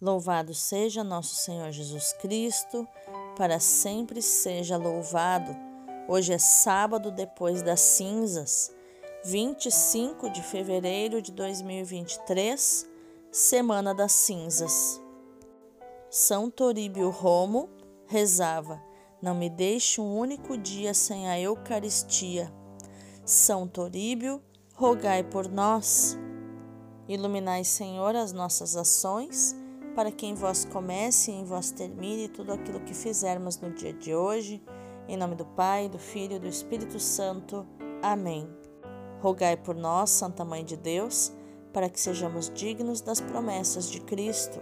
Louvado seja nosso Senhor Jesus Cristo, para sempre seja louvado. Hoje é sábado depois das cinzas, 25 de fevereiro de 2023, Semana das Cinzas. São Toríbio Romo rezava: Não me deixe um único dia sem a Eucaristia. São Toríbio, rogai por nós. Iluminai, Senhor, as nossas ações para que em vós comece e em vós termine tudo aquilo que fizermos no dia de hoje. Em nome do Pai, do Filho e do Espírito Santo. Amém. Rogai por nós, Santa Mãe de Deus, para que sejamos dignos das promessas de Cristo.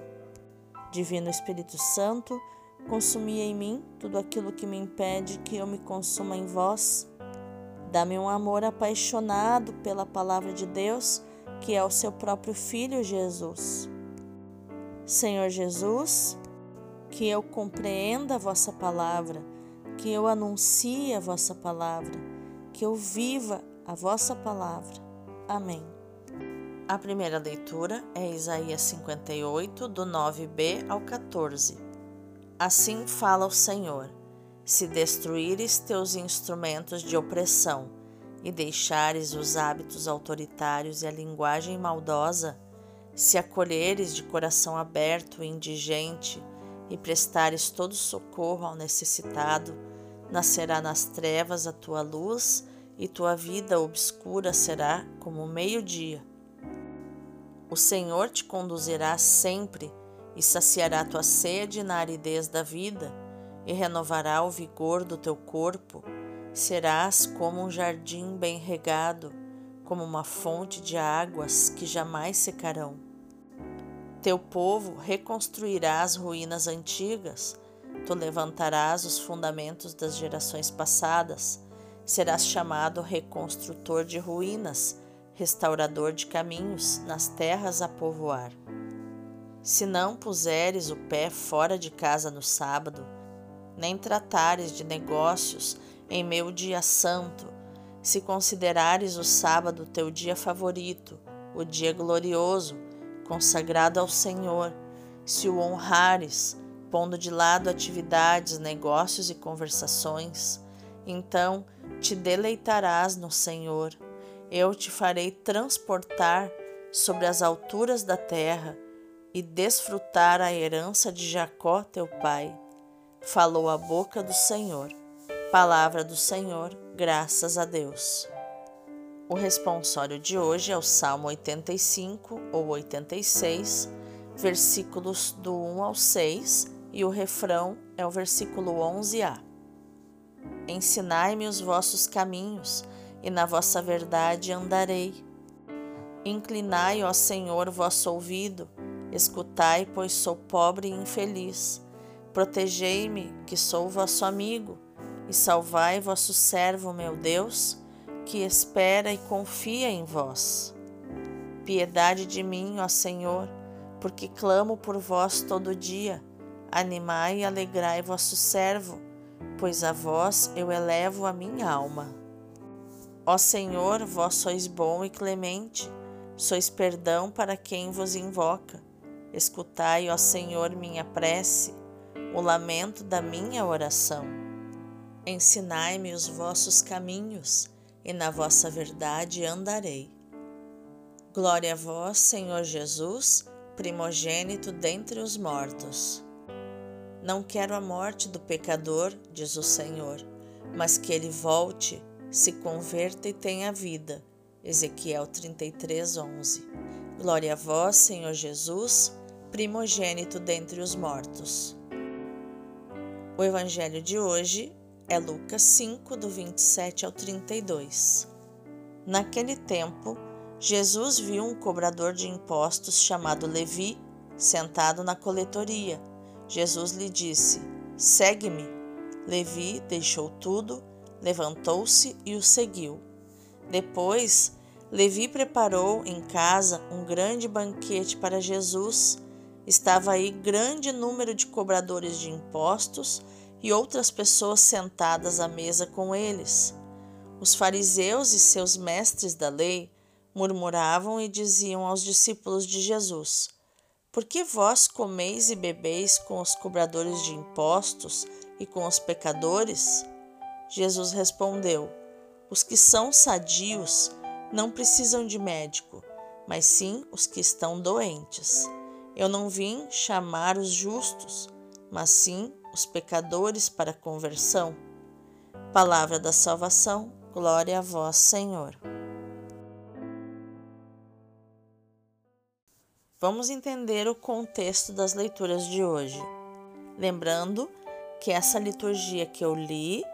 Divino Espírito Santo, consumi em mim tudo aquilo que me impede que eu me consuma em vós. Dá-me um amor apaixonado pela palavra de Deus, que é o seu próprio Filho Jesus. Senhor Jesus, que eu compreenda a vossa palavra, que eu anuncie a vossa palavra, que eu viva a vossa palavra. Amém. A primeira leitura é Isaías 58, do 9b ao 14. Assim fala o Senhor: Se destruíres teus instrumentos de opressão e deixares os hábitos autoritários e a linguagem maldosa, se acolheres de coração aberto o indigente e prestares todo socorro ao necessitado, nascerá nas trevas a tua luz e tua vida obscura será como o meio-dia. O Senhor te conduzirá sempre e saciará tua sede na aridez da vida e renovará o vigor do teu corpo. Serás como um jardim bem regado, como uma fonte de águas que jamais secarão. Teu povo reconstruirá as ruínas antigas, tu levantarás os fundamentos das gerações passadas, serás chamado reconstrutor de ruínas, restaurador de caminhos nas terras a povoar. Se não puseres o pé fora de casa no sábado, nem tratares de negócios em meu dia santo, se considerares o sábado teu dia favorito, o dia glorioso, consagrado ao Senhor, se o honrares, pondo de lado atividades, negócios e conversações, então te deleitarás no Senhor. Eu te farei transportar sobre as alturas da terra e desfrutar a herança de Jacó, teu pai. Falou a boca do Senhor. Palavra do Senhor, graças a Deus. O responsório de hoje é o Salmo 85 ou 86, versículos do 1 ao 6, e o refrão é o versículo 11a. Ensinai-me os vossos caminhos, e na vossa verdade andarei. Inclinai, ó Senhor, vosso ouvido, escutai, pois sou pobre e infeliz. Protegei-me, que sou vosso amigo, e salvai vosso servo, meu Deus que espera e confia em vós. Piedade de mim, ó Senhor, porque clamo por vós todo dia. Animai e alegrai vosso servo, pois a vós eu elevo a minha alma. Ó Senhor, vós sois bom e clemente, sois perdão para quem vos invoca. Escutai, ó Senhor, minha prece, o lamento da minha oração. Ensinai-me os vossos caminhos e na vossa verdade andarei. Glória a vós, Senhor Jesus, primogênito dentre os mortos. Não quero a morte do pecador, diz o Senhor, mas que ele volte, se converta e tenha vida. Ezequiel 33, 11. Glória a vós, Senhor Jesus, primogênito dentre os mortos. O Evangelho de hoje é Lucas 5, do 27 ao 32. Naquele tempo, Jesus viu um cobrador de impostos chamado Levi sentado na coletoria. Jesus lhe disse: Segue-me. Levi deixou tudo, levantou-se e o seguiu. Depois, Levi preparou em casa um grande banquete para Jesus. Estava aí grande número de cobradores de impostos e outras pessoas sentadas à mesa com eles. Os fariseus e seus mestres da lei murmuravam e diziam aos discípulos de Jesus: Por que vós comeis e bebeis com os cobradores de impostos e com os pecadores? Jesus respondeu: Os que são sadios não precisam de médico, mas sim os que estão doentes. Eu não vim chamar os justos, mas sim os pecadores para a conversão. Palavra da salvação, glória a vós, Senhor. Vamos entender o contexto das leituras de hoje. Lembrando que essa liturgia que eu li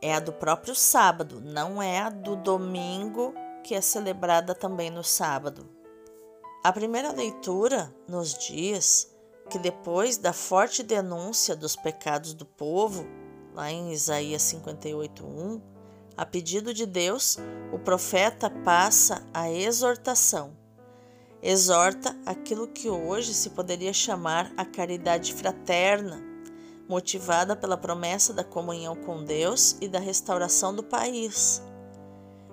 é a do próprio sábado, não é a do domingo, que é celebrada também no sábado. A primeira leitura nos diz que depois da forte denúncia dos pecados do povo, lá em Isaías 58:1, a pedido de Deus, o profeta passa a exortação exorta aquilo que hoje se poderia chamar a caridade fraterna, motivada pela promessa da comunhão com Deus e da restauração do país.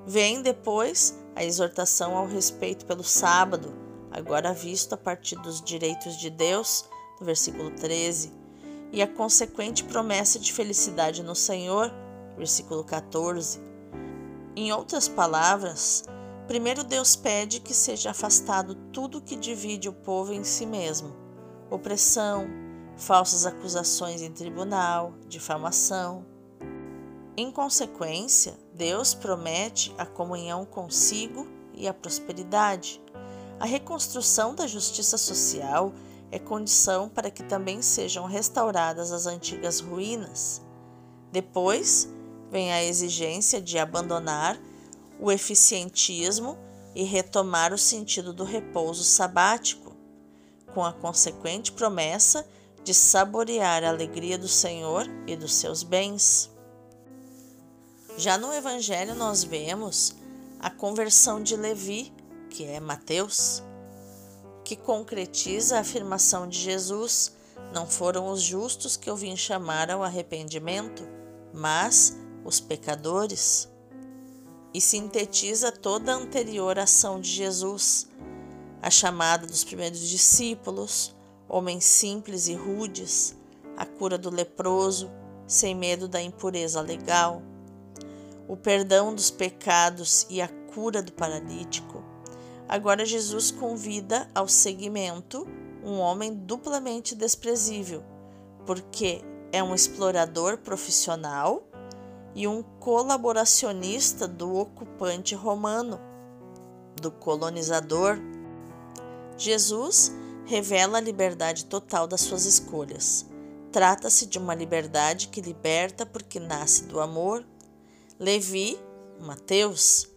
Vem depois a exortação ao respeito pelo sábado, agora visto a partir dos direitos de Deus, no versículo 13, e a consequente promessa de felicidade no Senhor, versículo 14. Em outras palavras, Primeiro, Deus pede que seja afastado tudo que divide o povo em si mesmo: opressão, falsas acusações em tribunal, difamação. Em consequência, Deus promete a comunhão consigo e a prosperidade. A reconstrução da justiça social é condição para que também sejam restauradas as antigas ruínas. Depois, vem a exigência de abandonar o eficientismo e retomar o sentido do repouso sabático, com a consequente promessa de saborear a alegria do Senhor e dos seus bens. Já no Evangelho, nós vemos a conversão de Levi, que é Mateus, que concretiza a afirmação de Jesus: Não foram os justos que eu vim chamar ao arrependimento, mas os pecadores e sintetiza toda a anterior ação de Jesus, a chamada dos primeiros discípulos, homens simples e rudes, a cura do leproso, sem medo da impureza legal, o perdão dos pecados e a cura do paralítico. Agora Jesus convida ao seguimento um homem duplamente desprezível, porque é um explorador profissional e um colaboracionista do ocupante romano, do colonizador. Jesus revela a liberdade total das suas escolhas. Trata-se de uma liberdade que liberta porque nasce do amor. Levi, Mateus,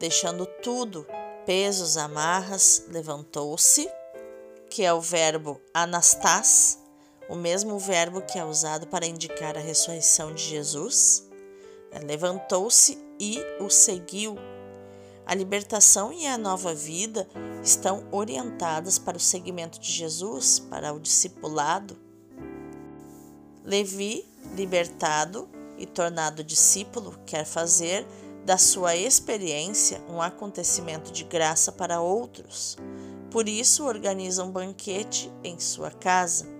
deixando tudo, pesos, amarras, levantou-se, que é o verbo anastas, o mesmo verbo que é usado para indicar a ressurreição de Jesus Levantou-se e o seguiu. A libertação e a nova vida estão orientadas para o seguimento de Jesus, para o discipulado. Levi, libertado e tornado discípulo, quer fazer da sua experiência um acontecimento de graça para outros. Por isso, organiza um banquete em sua casa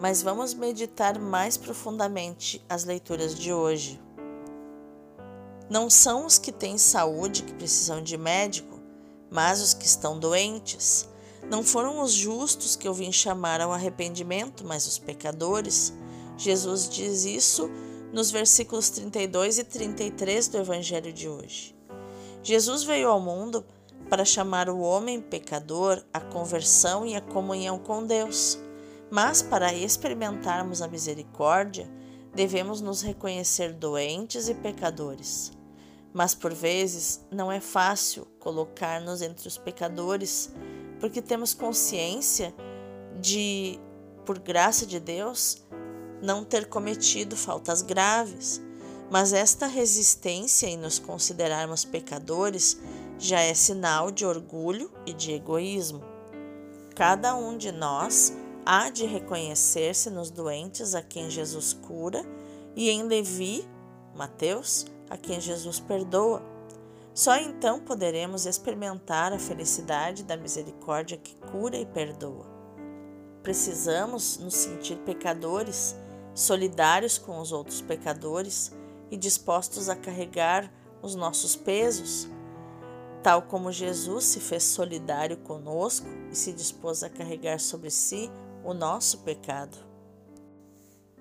mas vamos meditar mais profundamente as leituras de hoje. Não são os que têm saúde que precisam de médico, mas os que estão doentes. Não foram os justos que eu vim chamar ao arrependimento, mas os pecadores. Jesus diz isso nos versículos 32 e 33 do Evangelho de hoje. Jesus veio ao mundo para chamar o homem pecador à conversão e à comunhão com Deus. Mas para experimentarmos a misericórdia, devemos nos reconhecer doentes e pecadores. Mas por vezes não é fácil colocar-nos entre os pecadores, porque temos consciência de, por graça de Deus, não ter cometido faltas graves. Mas esta resistência em nos considerarmos pecadores já é sinal de orgulho e de egoísmo. Cada um de nós há de reconhecer-se nos doentes a quem Jesus cura e em Levi, Mateus, a quem Jesus perdoa. Só então poderemos experimentar a felicidade da misericórdia que cura e perdoa. Precisamos nos sentir pecadores, solidários com os outros pecadores e dispostos a carregar os nossos pesos, tal como Jesus se fez solidário conosco e se dispôs a carregar sobre si o nosso pecado.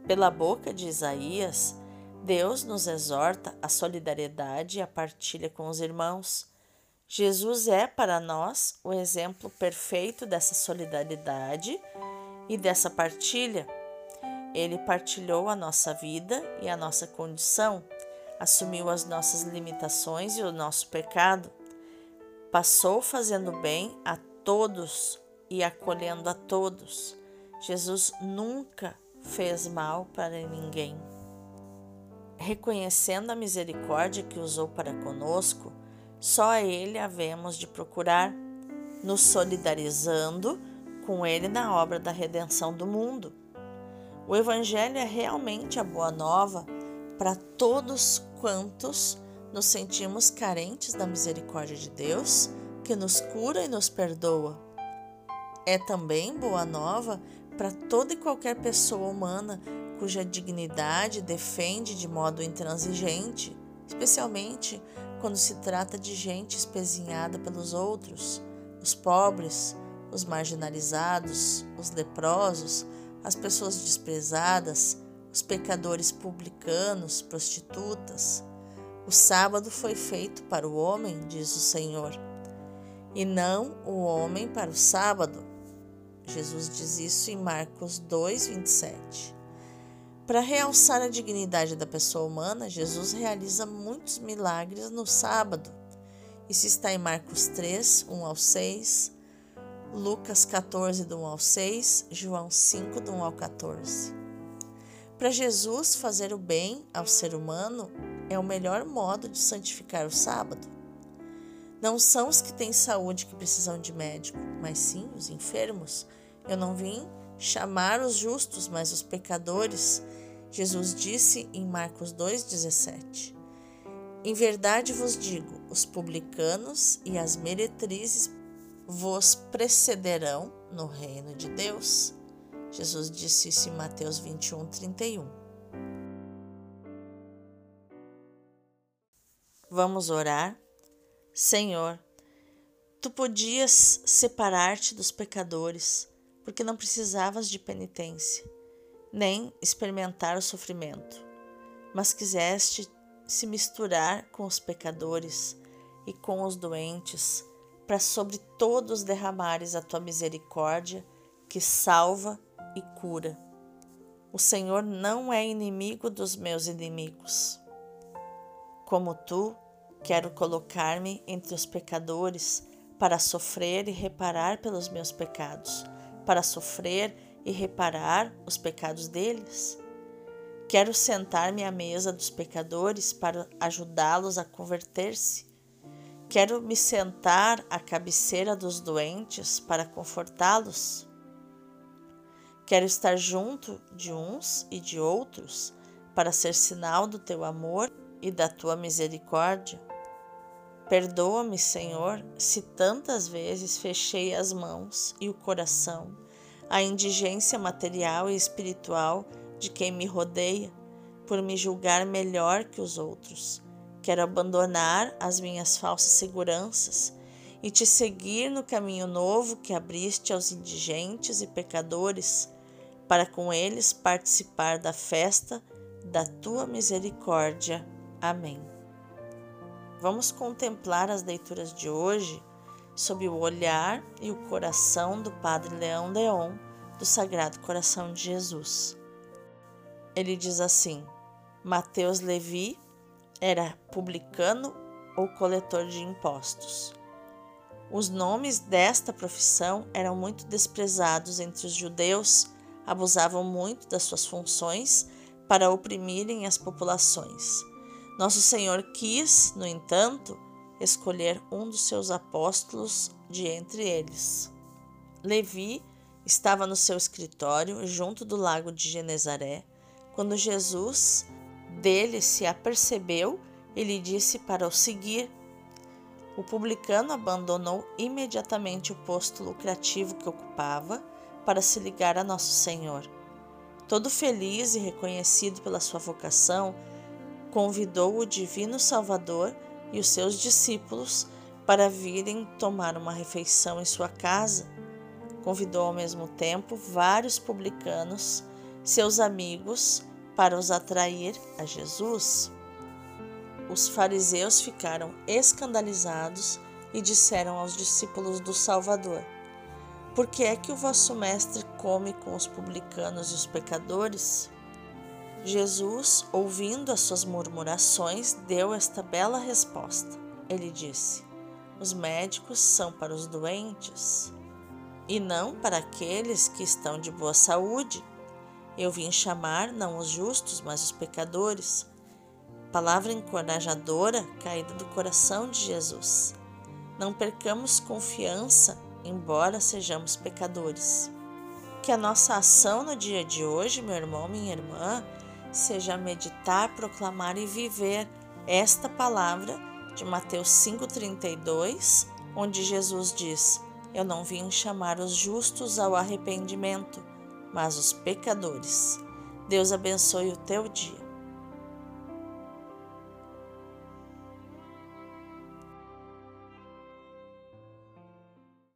Pela boca de Isaías, Deus nos exorta à solidariedade e à partilha com os irmãos. Jesus é para nós o exemplo perfeito dessa solidariedade e dessa partilha. Ele partilhou a nossa vida e a nossa condição, assumiu as nossas limitações e o nosso pecado, passou fazendo bem a todos e acolhendo a todos. Jesus nunca fez mal para ninguém reconhecendo a misericórdia que usou para conosco, só a Ele havemos de procurar, nos solidarizando com Ele na obra da redenção do mundo. O Evangelho é realmente a boa nova para todos quantos nos sentimos carentes da misericórdia de Deus, que nos cura e nos perdoa. É também boa nova para toda e qualquer pessoa humana cuja dignidade defende de modo intransigente, especialmente quando se trata de gente espezinhada pelos outros, os pobres, os marginalizados, os leprosos, as pessoas desprezadas, os pecadores publicanos, prostitutas. O sábado foi feito para o homem, diz o Senhor, e não o homem para o sábado. Jesus diz isso em Marcos 2, 27. Para realçar a dignidade da pessoa humana, Jesus realiza muitos milagres no sábado. Isso está em Marcos 3, 1 ao 6, Lucas 14, do 1 ao 6, João 5, do 1 ao 14. Para Jesus, fazer o bem ao ser humano é o melhor modo de santificar o sábado. Não são os que têm saúde que precisam de médico, mas sim os enfermos. Eu não vim chamar os justos, mas os pecadores. Jesus disse em Marcos 2,17: Em verdade vos digo, os publicanos e as meretrizes vos precederão no reino de Deus. Jesus disse isso em Mateus 21, 31. Vamos orar. Senhor, tu podias separar-te dos pecadores porque não precisavas de penitência, nem experimentar o sofrimento, mas quiseste se misturar com os pecadores e com os doentes, para sobre todos derramares a tua misericórdia que salva e cura. O Senhor não é inimigo dos meus inimigos. Como tu, quero colocar-me entre os pecadores para sofrer e reparar pelos meus pecados para sofrer e reparar os pecados deles? Quero sentar-me à mesa dos pecadores para ajudá-los a converter-se. Quero me sentar à cabeceira dos doentes para confortá-los. Quero estar junto de uns e de outros para ser sinal do teu amor e da tua misericórdia. Perdoa-me, Senhor, se tantas vezes fechei as mãos e o coração à indigência material e espiritual de quem me rodeia, por me julgar melhor que os outros. Quero abandonar as minhas falsas seguranças e te seguir no caminho novo que abriste aos indigentes e pecadores, para com eles participar da festa da tua misericórdia. Amém. Vamos contemplar as leituras de hoje sob o olhar e o coração do Padre Leão Leon do Sagrado Coração de Jesus. Ele diz assim: Mateus Levi era publicano ou coletor de impostos. Os nomes desta profissão eram muito desprezados entre os judeus, abusavam muito das suas funções para oprimirem as populações. Nosso Senhor quis, no entanto, escolher um dos seus apóstolos de entre eles. Levi estava no seu escritório junto do lago de Genezaré quando Jesus dele se apercebeu e lhe disse para o seguir. O publicano abandonou imediatamente o posto lucrativo que ocupava para se ligar a Nosso Senhor. Todo feliz e reconhecido pela sua vocação, convidou o Divino Salvador e os seus discípulos para virem tomar uma refeição em sua casa. Convidou ao mesmo tempo vários publicanos, seus amigos, para os atrair a Jesus. Os fariseus ficaram escandalizados e disseram aos discípulos do Salvador: por que é que o vosso mestre come com os publicanos e os pecadores? Jesus, ouvindo as suas murmurações, deu esta bela resposta. Ele disse: Os médicos são para os doentes e não para aqueles que estão de boa saúde. Eu vim chamar não os justos, mas os pecadores. Palavra encorajadora caída do coração de Jesus. Não percamos confiança embora sejamos pecadores. Que a nossa ação no dia de hoje, meu irmão, minha irmã, seja meditar, proclamar e viver esta palavra de Mateus 5,32, onde Jesus diz: Eu não vim chamar os justos ao arrependimento, mas os pecadores. Deus abençoe o teu dia.